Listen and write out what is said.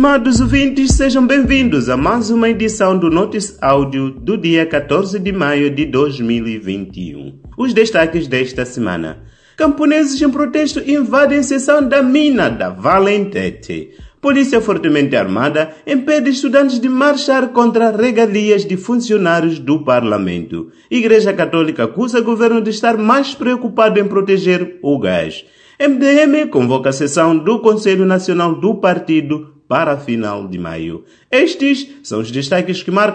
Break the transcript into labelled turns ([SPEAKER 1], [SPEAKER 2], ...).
[SPEAKER 1] Estimados ouvintes, sejam bem-vindos a mais uma edição do Notice Áudio do dia 14 de maio de 2021. Os destaques desta semana. Camponeses em protesto invadem seção da mina da Valentete. Polícia fortemente armada impede estudantes de marchar contra regalias de funcionários do parlamento. Igreja Católica acusa governo de estar mais preocupado em proteger o gás. MDM convoca a sessão do Conselho Nacional do Partido para a final de maio. Estes são os destaques que marcam